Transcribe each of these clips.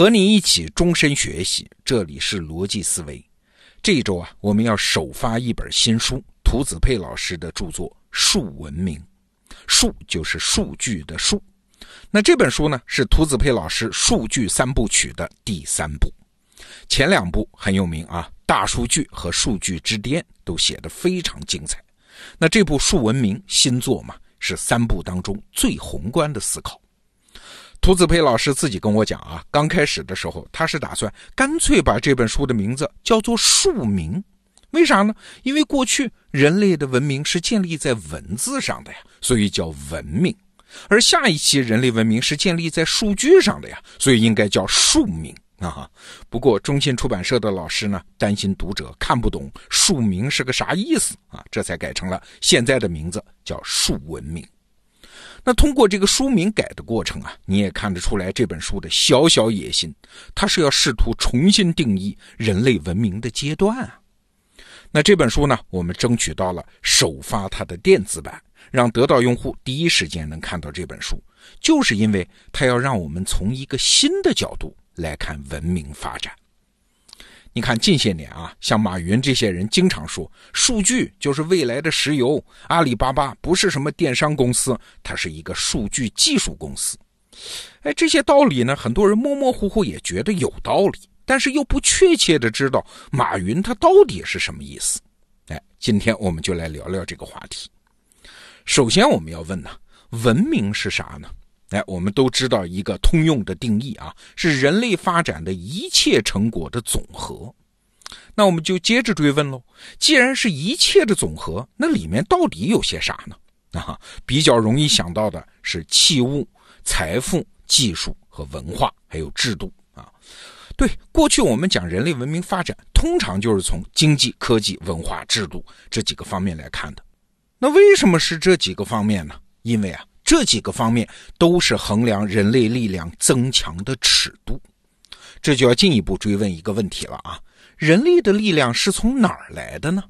和你一起终身学习，这里是逻辑思维。这一周啊，我们要首发一本新书，涂子佩老师的著作《数文明》。数就是数据的数。那这本书呢，是涂子佩老师数据三部曲的第三部。前两部很有名啊，《大数据》和《数据之巅》都写得非常精彩。那这部《数文明》新作嘛，是三部当中最宏观的思考。涂子培老师自己跟我讲啊，刚开始的时候，他是打算干脆把这本书的名字叫做“数民”，为啥呢？因为过去人类的文明是建立在文字上的呀，所以叫文明；而下一期人类文明是建立在数据上的呀，所以应该叫数民啊。不过中信出版社的老师呢，担心读者看不懂“数民”是个啥意思啊，这才改成了现在的名字叫“数文明”。那通过这个书名改的过程啊，你也看得出来这本书的小小野心，它是要试图重新定义人类文明的阶段啊。那这本书呢，我们争取到了首发它的电子版，让得到用户第一时间能看到这本书，就是因为它要让我们从一个新的角度来看文明发展。你看近些年啊，像马云这些人经常说，数据就是未来的石油。阿里巴巴不是什么电商公司，它是一个数据技术公司。哎，这些道理呢，很多人模模糊糊也觉得有道理，但是又不确切的知道马云他到底是什么意思。哎，今天我们就来聊聊这个话题。首先我们要问呢，文明是啥呢？哎，我们都知道一个通用的定义啊，是人类发展的一切成果的总和。那我们就接着追问喽，既然是一切的总和，那里面到底有些啥呢？啊，比较容易想到的是器物、财富、技术和文化，还有制度啊。对，过去我们讲人类文明发展，通常就是从经济、科技、文化、制度这几个方面来看的。那为什么是这几个方面呢？因为啊。这几个方面都是衡量人类力量增强的尺度，这就要进一步追问一个问题了啊：人类的力量是从哪儿来的呢？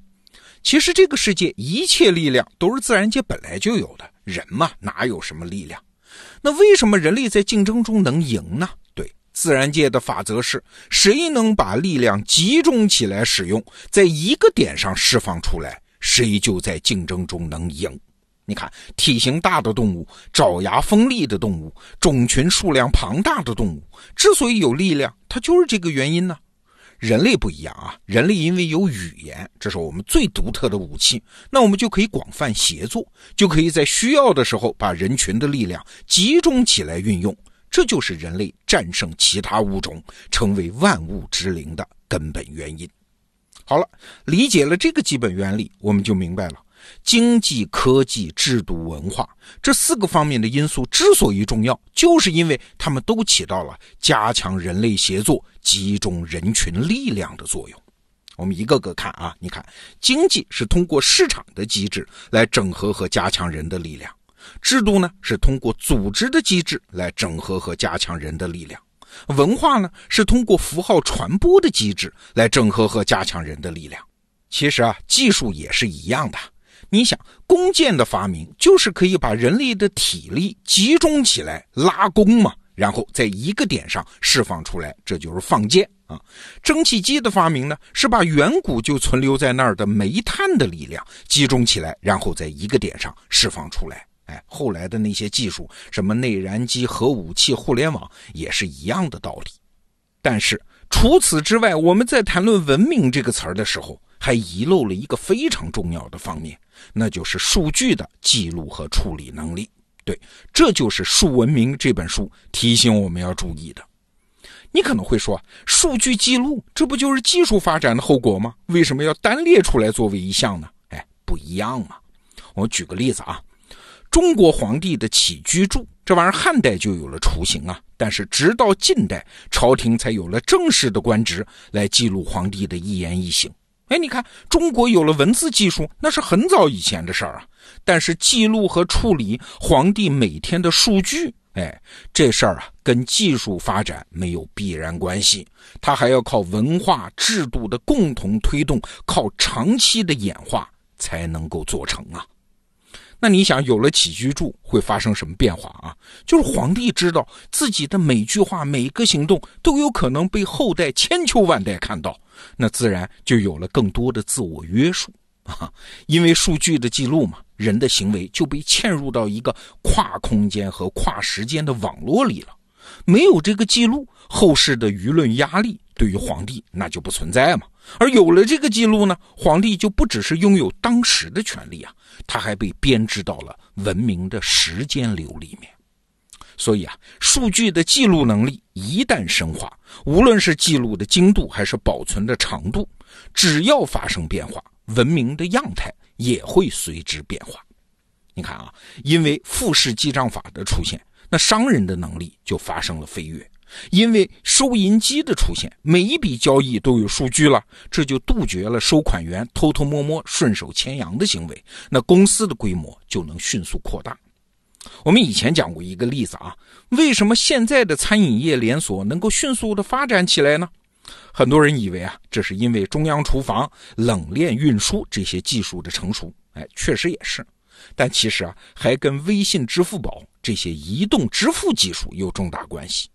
其实这个世界一切力量都是自然界本来就有的，人嘛哪有什么力量？那为什么人类在竞争中能赢呢？对，自然界的法则是谁能把力量集中起来使用，在一个点上释放出来，谁就在竞争中能赢。你看，体型大的动物、爪牙锋利的动物、种群数量庞大的动物，之所以有力量，它就是这个原因呢。人类不一样啊，人类因为有语言，这是我们最独特的武器，那我们就可以广泛协作，就可以在需要的时候把人群的力量集中起来运用，这就是人类战胜其他物种、成为万物之灵的根本原因。好了，理解了这个基本原理，我们就明白了。经济、科技、制度、文化这四个方面的因素之所以重要，就是因为它们都起到了加强人类协作、集中人群力量的作用。我们一个个看啊，你看，经济是通过市场的机制来整合和加强人的力量；制度呢，是通过组织的机制来整合和加强人的力量；文化呢，是通过符号传播的机制来整合和加强人的力量。其实啊，技术也是一样的。你想，弓箭的发明就是可以把人类的体力集中起来拉弓嘛，然后在一个点上释放出来，这就是放箭啊。蒸汽机的发明呢，是把远古就存留在那儿的煤炭的力量集中起来，然后在一个点上释放出来。哎，后来的那些技术，什么内燃机、核武器、互联网，也是一样的道理。但是除此之外，我们在谈论文明这个词儿的时候，还遗漏了一个非常重要的方面。那就是数据的记录和处理能力，对，这就是《数文明》这本书提醒我们要注意的。你可能会说，数据记录这不就是技术发展的后果吗？为什么要单列出来作为一项呢？哎，不一样嘛。我举个例子啊，中国皇帝的起居注这玩意儿，汉代就有了雏形啊，但是直到近代，朝廷才有了正式的官职来记录皇帝的一言一行。哎，你看，中国有了文字技术，那是很早以前的事儿啊。但是记录和处理皇帝每天的数据，哎，这事儿啊，跟技术发展没有必然关系，它还要靠文化制度的共同推动，靠长期的演化才能够做成啊。那你想，有了起居注会发生什么变化啊？就是皇帝知道自己的每句话、每个行动都有可能被后代千秋万代看到，那自然就有了更多的自我约束啊。因为数据的记录嘛，人的行为就被嵌入到一个跨空间和跨时间的网络里了。没有这个记录，后世的舆论压力对于皇帝那就不存在嘛。而有了这个记录呢，皇帝就不只是拥有当时的权利啊，他还被编织到了文明的时间流里面。所以啊，数据的记录能力一旦深化，无论是记录的精度还是保存的长度，只要发生变化，文明的样态也会随之变化。你看啊，因为复式记账法的出现。那商人的能力就发生了飞跃，因为收银机的出现，每一笔交易都有数据了，这就杜绝了收款员偷偷摸摸顺手牵羊的行为，那公司的规模就能迅速扩大。我们以前讲过一个例子啊，为什么现在的餐饮业连锁能够迅速的发展起来呢？很多人以为啊，这是因为中央厨房、冷链运输这些技术的成熟，哎，确实也是。但其实啊，还跟微信、支付宝这些移动支付技术有重大关系。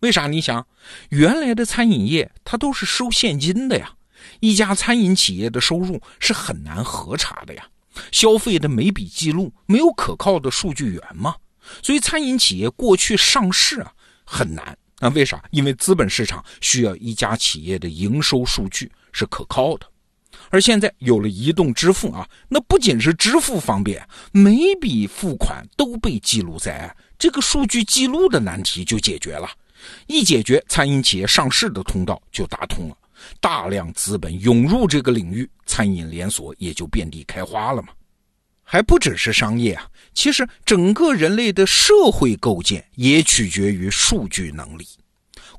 为啥？你想，原来的餐饮业它都是收现金的呀，一家餐饮企业的收入是很难核查的呀，消费的每笔记录没有可靠的数据源嘛，所以餐饮企业过去上市啊很难。那为啥？因为资本市场需要一家企业的营收数据是可靠的。而现在有了移动支付啊，那不仅是支付方便，每笔付款都被记录在案这个数据记录的难题就解决了。一解决，餐饮企业上市的通道就打通了，大量资本涌入这个领域，餐饮连锁也就遍地开花了嘛。还不只是商业啊，其实整个人类的社会构建也取决于数据能力。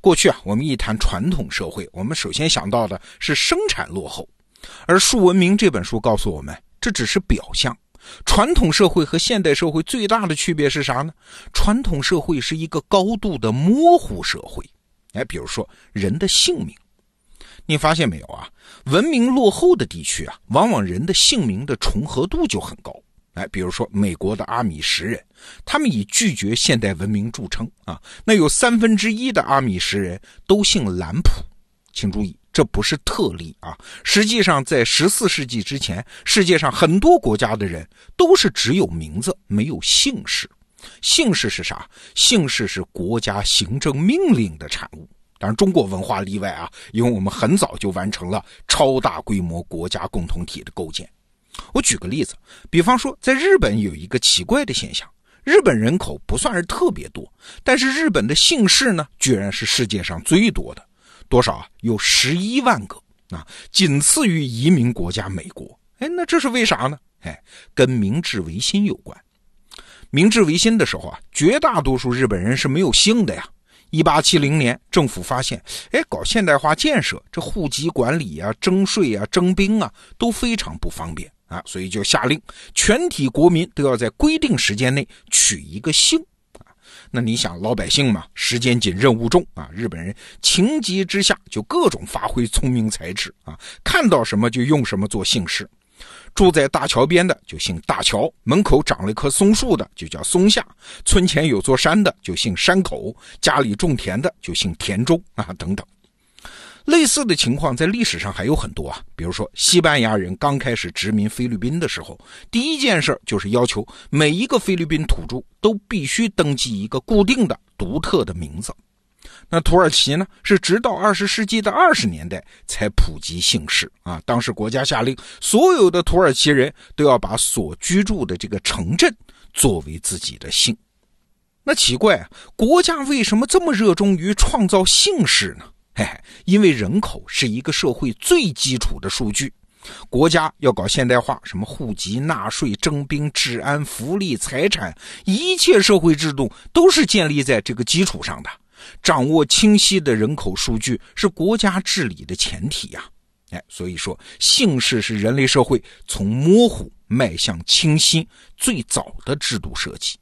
过去啊，我们一谈传统社会，我们首先想到的是生产落后。而《数文明》这本书告诉我们，这只是表象。传统社会和现代社会最大的区别是啥呢？传统社会是一个高度的模糊社会。哎，比如说人的姓名，你发现没有啊？文明落后的地区啊，往往人的姓名的重合度就很高。哎，比如说美国的阿米什人，他们以拒绝现代文明著称啊。那有三分之一的阿米什人都姓兰普，请注意。这不是特例啊！实际上，在十四世纪之前，世界上很多国家的人都是只有名字没有姓氏。姓氏是啥？姓氏是国家行政命令的产物。当然，中国文化例外啊，因为我们很早就完成了超大规模国家共同体的构建。我举个例子，比方说，在日本有一个奇怪的现象：日本人口不算是特别多，但是日本的姓氏呢，居然是世界上最多的。多少啊？有十一万个啊，仅次于移民国家美国。哎，那这是为啥呢？哎，跟明治维新有关。明治维新的时候啊，绝大多数日本人是没有姓的呀。一八七零年，政府发现，哎，搞现代化建设，这户籍管理啊、征税啊、征兵啊都非常不方便啊，所以就下令，全体国民都要在规定时间内取一个姓。那你想老百姓嘛，时间紧，任务重啊！日本人情急之下就各种发挥聪明才智啊，看到什么就用什么做姓氏。住在大桥边的就姓大桥，门口长了一棵松树的就叫松下，村前有座山的就姓山口，家里种田的就姓田中啊，等等。类似的情况在历史上还有很多啊，比如说西班牙人刚开始殖民菲律宾的时候，第一件事就是要求每一个菲律宾土著都必须登记一个固定的、独特的名字。那土耳其呢，是直到二十世纪的二十年代才普及姓氏啊。当时国家下令，所有的土耳其人都要把所居住的这个城镇作为自己的姓。那奇怪啊，国家为什么这么热衷于创造姓氏呢？嘿嘿，因为人口是一个社会最基础的数据，国家要搞现代化，什么户籍、纳税、征兵、治安、福利、财产，一切社会制度都是建立在这个基础上的。掌握清晰的人口数据是国家治理的前提呀。哎，所以说姓氏是人类社会从模糊迈向清晰最早的制度设计。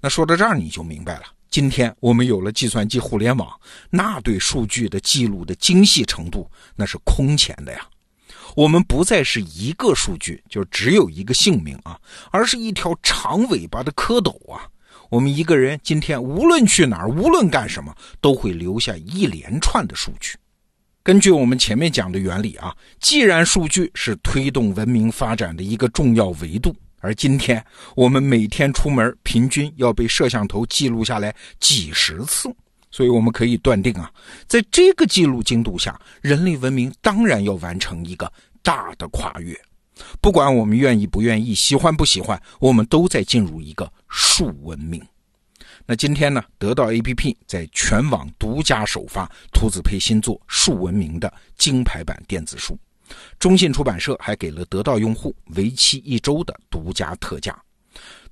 那说到这儿，你就明白了。今天我们有了计算机、互联网，那对数据的记录的精细程度，那是空前的呀。我们不再是一个数据，就只有一个姓名啊，而是一条长尾巴的蝌蚪啊。我们一个人今天无论去哪儿，无论干什么，都会留下一连串的数据。根据我们前面讲的原理啊，既然数据是推动文明发展的一个重要维度，而今天我们每天出门平均要被摄像头记录下来几十次。所以我们可以断定啊，在这个记录精度下，人类文明当然要完成一个大的跨越。不管我们愿意不愿意、喜欢不喜欢，我们都在进入一个数文明。那今天呢，得到 APP 在全网独家首发图子配新作《数文明》的金牌版电子书，中信出版社还给了得到用户为期一周的独家特价。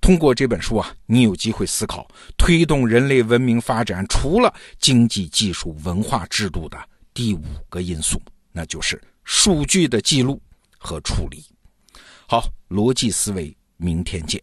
通过这本书啊，你有机会思考推动人类文明发展除了经济、技术、文化、制度的第五个因素，那就是数据的记录和处理。好，逻辑思维，明天见。